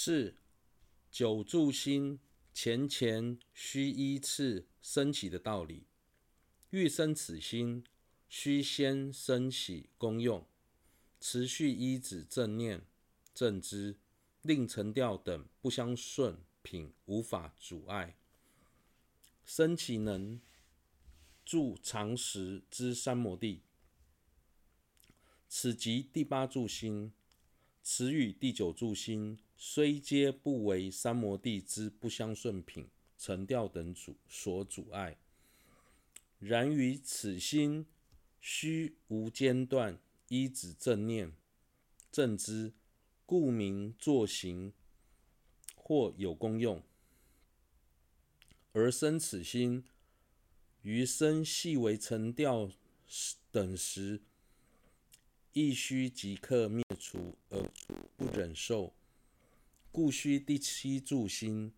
是九住心前前须依次升起的道理。欲生此心，须先升起功用，持续依止正念正知，令沉掉等不相顺品无法阻碍，生起能助长时之三摩地。此即第八住心，此与第九住心虽皆不为三摩地之不相顺品沉掉等阻所阻碍，然于此心须无间断依止正念正知，故名作行或有功用。而生此心于生细微沉掉等时，亦须即刻灭除而不忍受，故须第七住心。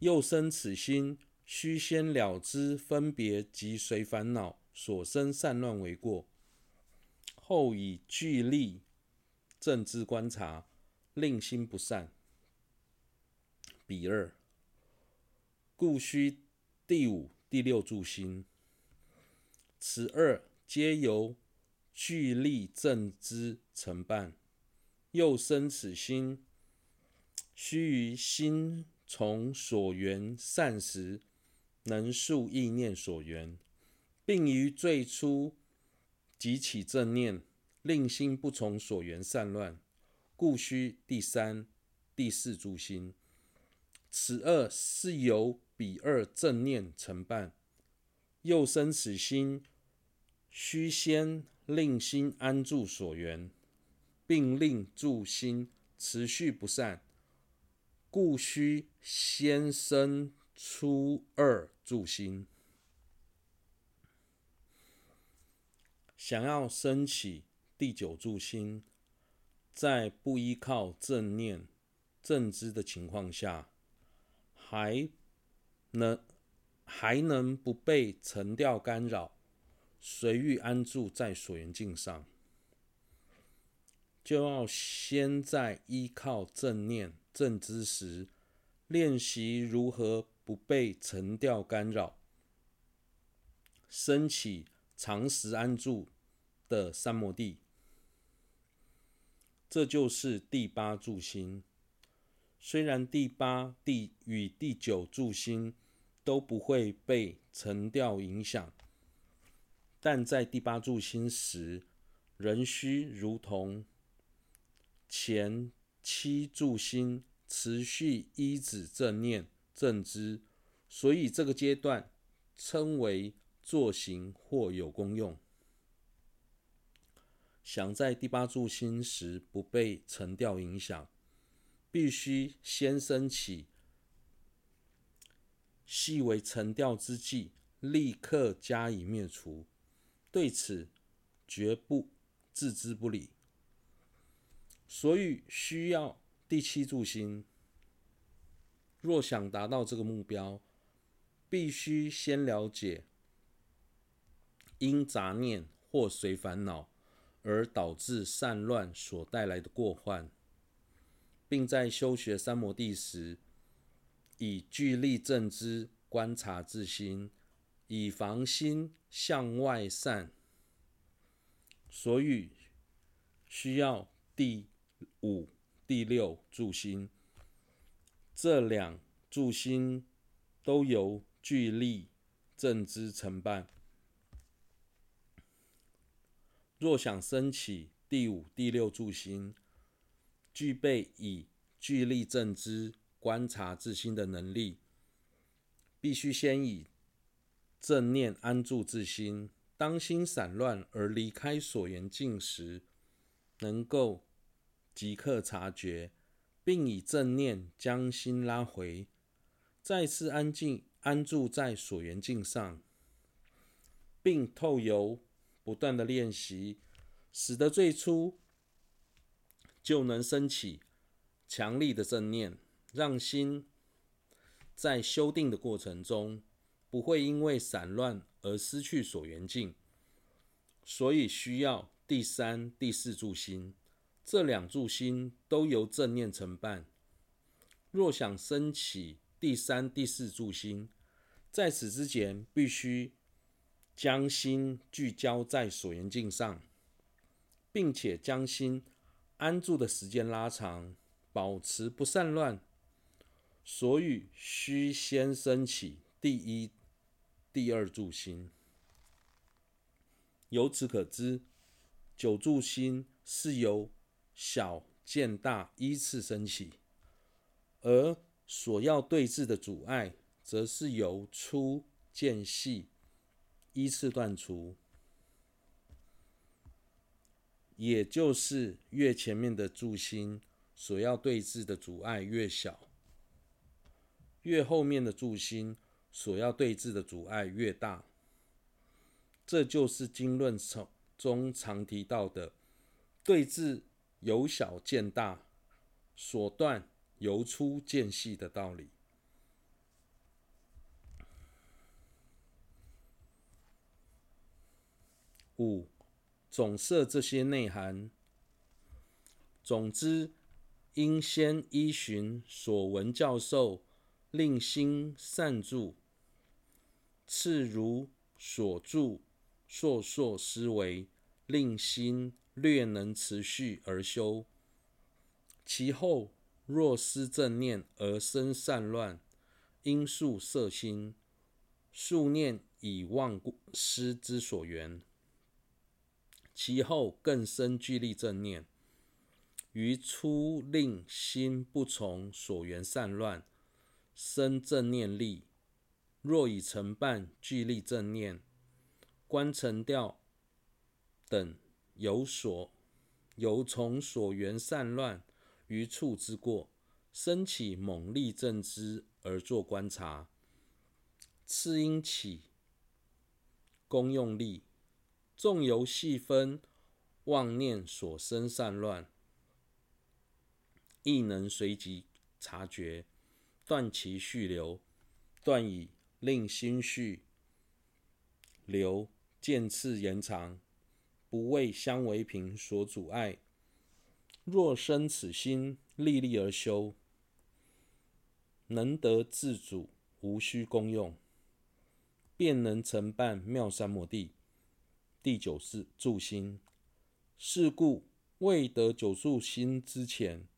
又生此心，须先了知分别及随烦恼所生散乱为过，后以具力正知观察，令心不散。比二，故须第五、第六住心。此二皆由聚力正知承办，又生此心，须于心从所缘善时，能述意念所缘，并于最初即起正念，令心不从所缘散乱，故须第三、第四住心。此二是由比二正念承办，又生此心，须先。令心安住所缘，并令住心持续不散，故须先生初二住心。想要升起第九住心，在不依靠正念正知的情况下，还能还能不被沉掉干扰。随欲安住在所缘境上，就要先在依靠正念正知时，练习如何不被沉掉干扰，升起长时安住的三摩地。这就是第八住心。虽然第八、第与第九住心都不会被沉掉影响。但在第八住心时，仍需如同前七住心持续依止正念正知，所以这个阶段称为作行或有功用。想在第八住心时不被沉掉影响，必须先升起细微沉掉之际，立刻加以灭除。对此绝不置之不理，所以需要第七住心。若想达到这个目标，必须先了解因杂念或随烦恼而导致散乱所带来的过患，并在修学三摩地时，以具力正知观察自心。以防心向外散，所以需要第五、第六助心。这两助心都由具力正知承办。若想升起第五、第六助心，具备以具力正知观察自心的能力，必须先以。正念安住自心，当心散乱而离开所缘境时，能够即刻察觉，并以正念将心拉回，再次安静安住在所缘境上，并透由不断的练习，使得最初就能升起强力的正念，让心在修定的过程中。不会因为散乱而失去所缘境，所以需要第三、第四柱心。这两柱心都由正念承办，若想升起第三、第四柱心，在此之前，必须将心聚焦在所缘境上，并且将心安住的时间拉长，保持不散乱。所以，须先升起第一、第二柱心。由此可知，九柱心是由小见大依次升起，而所要对峙的阻碍，则是由粗见细依次断除。也就是越前面的柱心所要对峙的阻碍越小，越后面的柱心所要对治的阻碍越大。这就是经论从中常提到的对治由小见大，所断由粗见细的道理。五，总摄这些内涵。总之，应先依循所闻教授，令心善住，次如所著。数数思维，令心略能持续而修。其后若思正念而生散乱，应速摄心，速念以忘失之所缘。其后更生具力正念，于初令心不从所缘散乱，生正念力。若以成办聚力正念。观沉掉等由所由从所缘散乱于处之过，生起猛力正知而作观察。次因起功用力，纵由细分妄念所生散乱，亦能随即察觉，断其续流，断以令心续流。渐次延长，不为相违平所阻碍。若生此心，历力而修，能得自主，无需功用，便能承办妙三摩地第九世柱心。是故未得九柱心之前，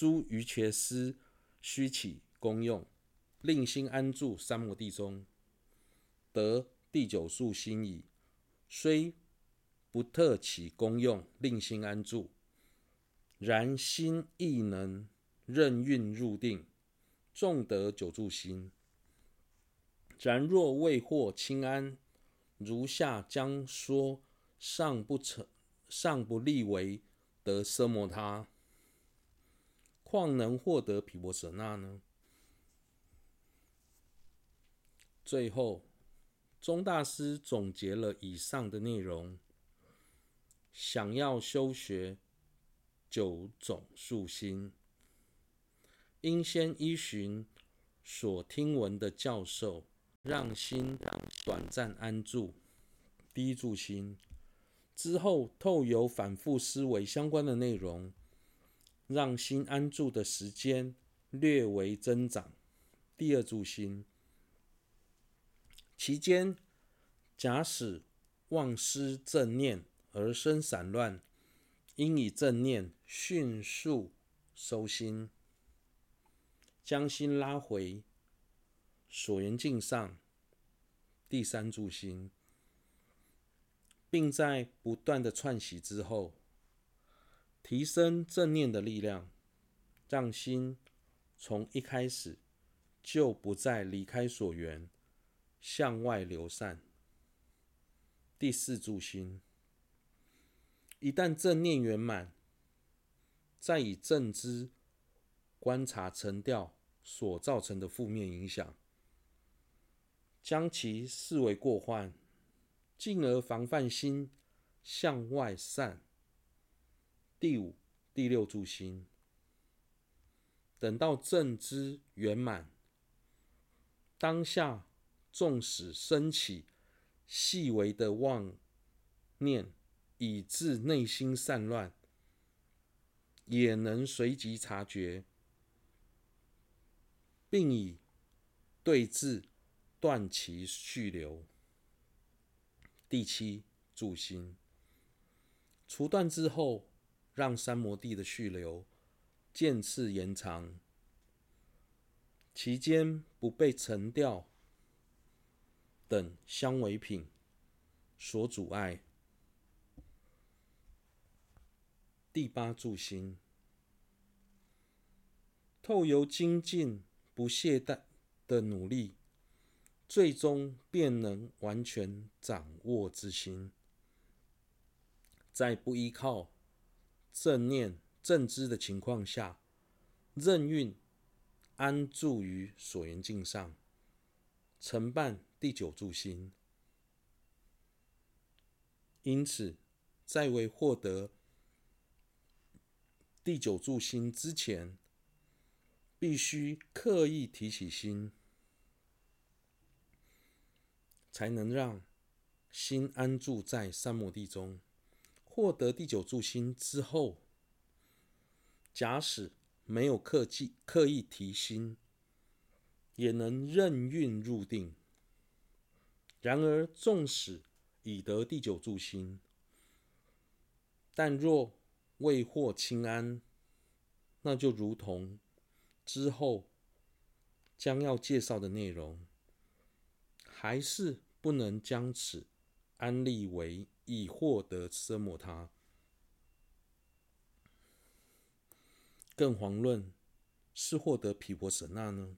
诸余伽师须起功用，令心安住三摩地中。得第九柱心矣，虽不特起功用，令心安住，然心亦能任运入定，纵得九柱心。然若未获清安，如下将说，尚不成，尚不立为得奢摩他，况能获得毗婆舍那呢？最后。宗大师总结了以上的内容，想要修学九种素心，应先依循所听闻的教授，让心短暂安住第一柱心，之后透由反复思维相关的内容，让心安住的时间略微增长第二柱心。其间，假使忘失正念而生散乱，应以正念迅速收心，将心拉回所缘境上第三柱心，并在不断的串习之后，提升正念的力量，让心从一开始就不再离开所缘。向外流散。第四柱心，一旦正念圆满，再以正知观察沉掉所造成的负面影响，将其视为过患，进而防范心向外散。第五、第六柱心，等到正知圆满，当下。纵使升起细微的妄念，以致内心散乱，也能随即察觉，并以对治断其续流。第七，助心。除断之后，让三摩地的续流渐次延长，其间不被沉调等相违品所阻碍。第八，助心。透由精进不懈怠的努力，最终便能完全掌握之心。在不依靠正念正知的情况下，任运安住于所缘境上，承办第九助心。因此，在未获得第九助心之前，必须刻意提起心，才能让心安住在三摩地中。获得第九助心之后，假使没有刻意刻意提心，也能任运入定。然而，纵使已得第九助心，但若未获清安，那就如同之后将要介绍的内容，还是不能将此安立为以获得奢摩他。更遑论是获得毗婆舍那呢？